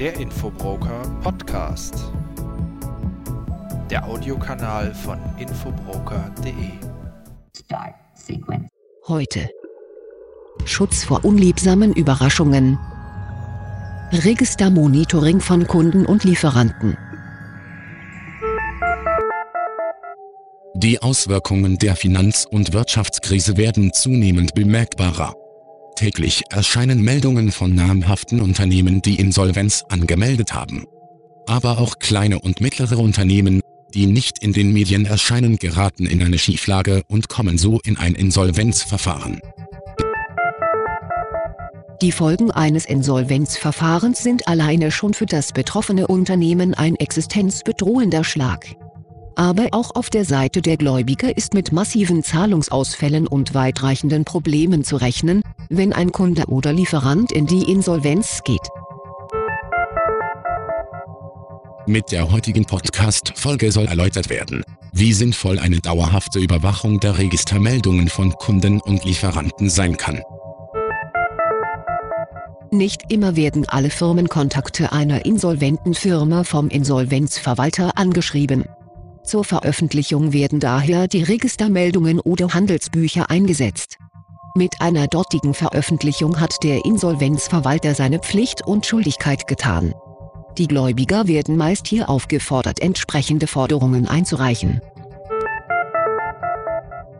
Der Infobroker Podcast. Der Audiokanal von infobroker.de. Heute. Schutz vor unliebsamen Überraschungen. Registermonitoring von Kunden und Lieferanten. Die Auswirkungen der Finanz- und Wirtschaftskrise werden zunehmend bemerkbarer. Täglich erscheinen Meldungen von namhaften Unternehmen, die Insolvenz angemeldet haben. Aber auch kleine und mittlere Unternehmen, die nicht in den Medien erscheinen, geraten in eine Schieflage und kommen so in ein Insolvenzverfahren. Die Folgen eines Insolvenzverfahrens sind alleine schon für das betroffene Unternehmen ein existenzbedrohender Schlag. Aber auch auf der Seite der Gläubiger ist mit massiven Zahlungsausfällen und weitreichenden Problemen zu rechnen, wenn ein Kunde oder Lieferant in die Insolvenz geht. Mit der heutigen Podcast-Folge soll erläutert werden, wie sinnvoll eine dauerhafte Überwachung der Registermeldungen von Kunden und Lieferanten sein kann. Nicht immer werden alle Firmenkontakte einer insolventen Firma vom Insolvenzverwalter angeschrieben. Zur Veröffentlichung werden daher die Registermeldungen oder Handelsbücher eingesetzt. Mit einer dortigen Veröffentlichung hat der Insolvenzverwalter seine Pflicht und Schuldigkeit getan. Die Gläubiger werden meist hier aufgefordert, entsprechende Forderungen einzureichen.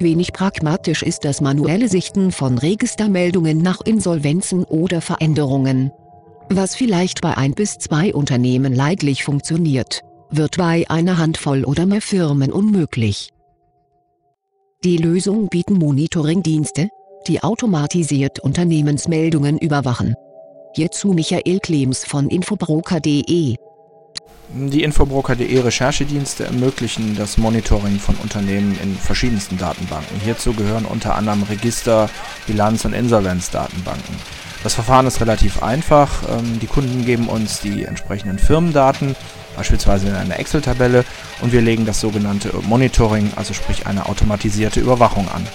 Wenig pragmatisch ist das manuelle Sichten von Registermeldungen nach Insolvenzen oder Veränderungen. Was vielleicht bei ein bis zwei Unternehmen leidlich funktioniert, wird bei einer Handvoll oder mehr Firmen unmöglich. Die Lösung bieten Monitoringdienste, die automatisiert Unternehmensmeldungen überwachen. Hierzu Michael Klems von infobroker.de. Die Infobroker.de Recherchedienste ermöglichen das Monitoring von Unternehmen in verschiedensten Datenbanken. Hierzu gehören unter anderem Register, Bilanz- und Insolvenzdatenbanken. Das Verfahren ist relativ einfach. Ähm, die Kunden geben uns die entsprechenden Firmendaten, beispielsweise in einer Excel-Tabelle, und wir legen das sogenannte Monitoring, also sprich eine automatisierte Überwachung an.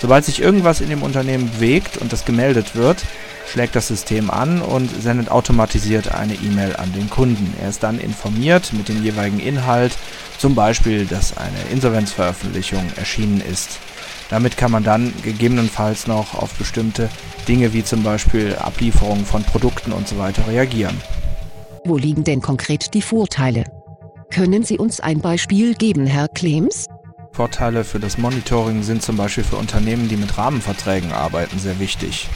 Sobald sich irgendwas in dem Unternehmen bewegt und das gemeldet wird, schlägt das System an und sendet automatisiert eine E-Mail an den Kunden. Er ist dann informiert mit dem jeweiligen Inhalt, zum Beispiel, dass eine Insolvenzveröffentlichung erschienen ist. Damit kann man dann gegebenenfalls noch auf bestimmte Dinge wie zum Beispiel Ablieferung von Produkten und so reagieren. Wo liegen denn konkret die Vorteile? Können Sie uns ein Beispiel geben, Herr Klems? Vorteile für das Monitoring sind zum Beispiel für Unternehmen, die mit Rahmenverträgen arbeiten, sehr wichtig.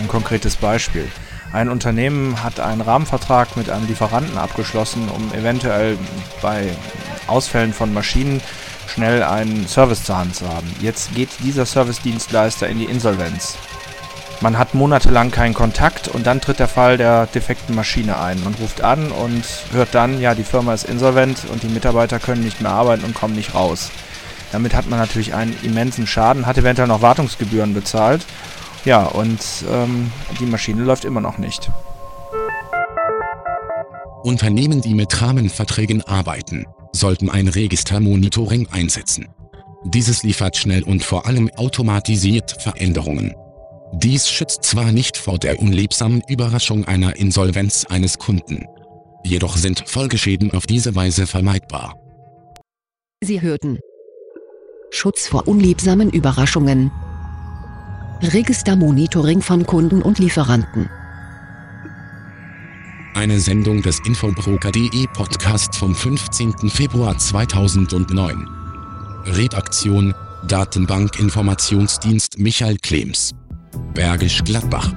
Ein konkretes Beispiel. Ein Unternehmen hat einen Rahmenvertrag mit einem Lieferanten abgeschlossen, um eventuell bei Ausfällen von Maschinen schnell einen Service zur Hand zu haben. Jetzt geht dieser Servicedienstleister in die Insolvenz. Man hat monatelang keinen Kontakt und dann tritt der Fall der defekten Maschine ein. Man ruft an und hört dann, ja, die Firma ist insolvent und die Mitarbeiter können nicht mehr arbeiten und kommen nicht raus. Damit hat man natürlich einen immensen Schaden, hat eventuell noch Wartungsgebühren bezahlt ja, und ähm, die Maschine läuft immer noch nicht. Unternehmen, die mit Rahmenverträgen arbeiten, sollten ein Registermonitoring einsetzen. Dieses liefert schnell und vor allem automatisiert Veränderungen. Dies schützt zwar nicht vor der unliebsamen Überraschung einer Insolvenz eines Kunden, jedoch sind Folgeschäden auf diese Weise vermeidbar. Sie hörten Schutz vor unliebsamen Überraschungen Registermonitoring von Kunden und Lieferanten. Eine Sendung des Infobroker.de Podcast vom 15. Februar 2009. Redaktion Datenbank Informationsdienst Michael Klems. Bergisch Gladbach.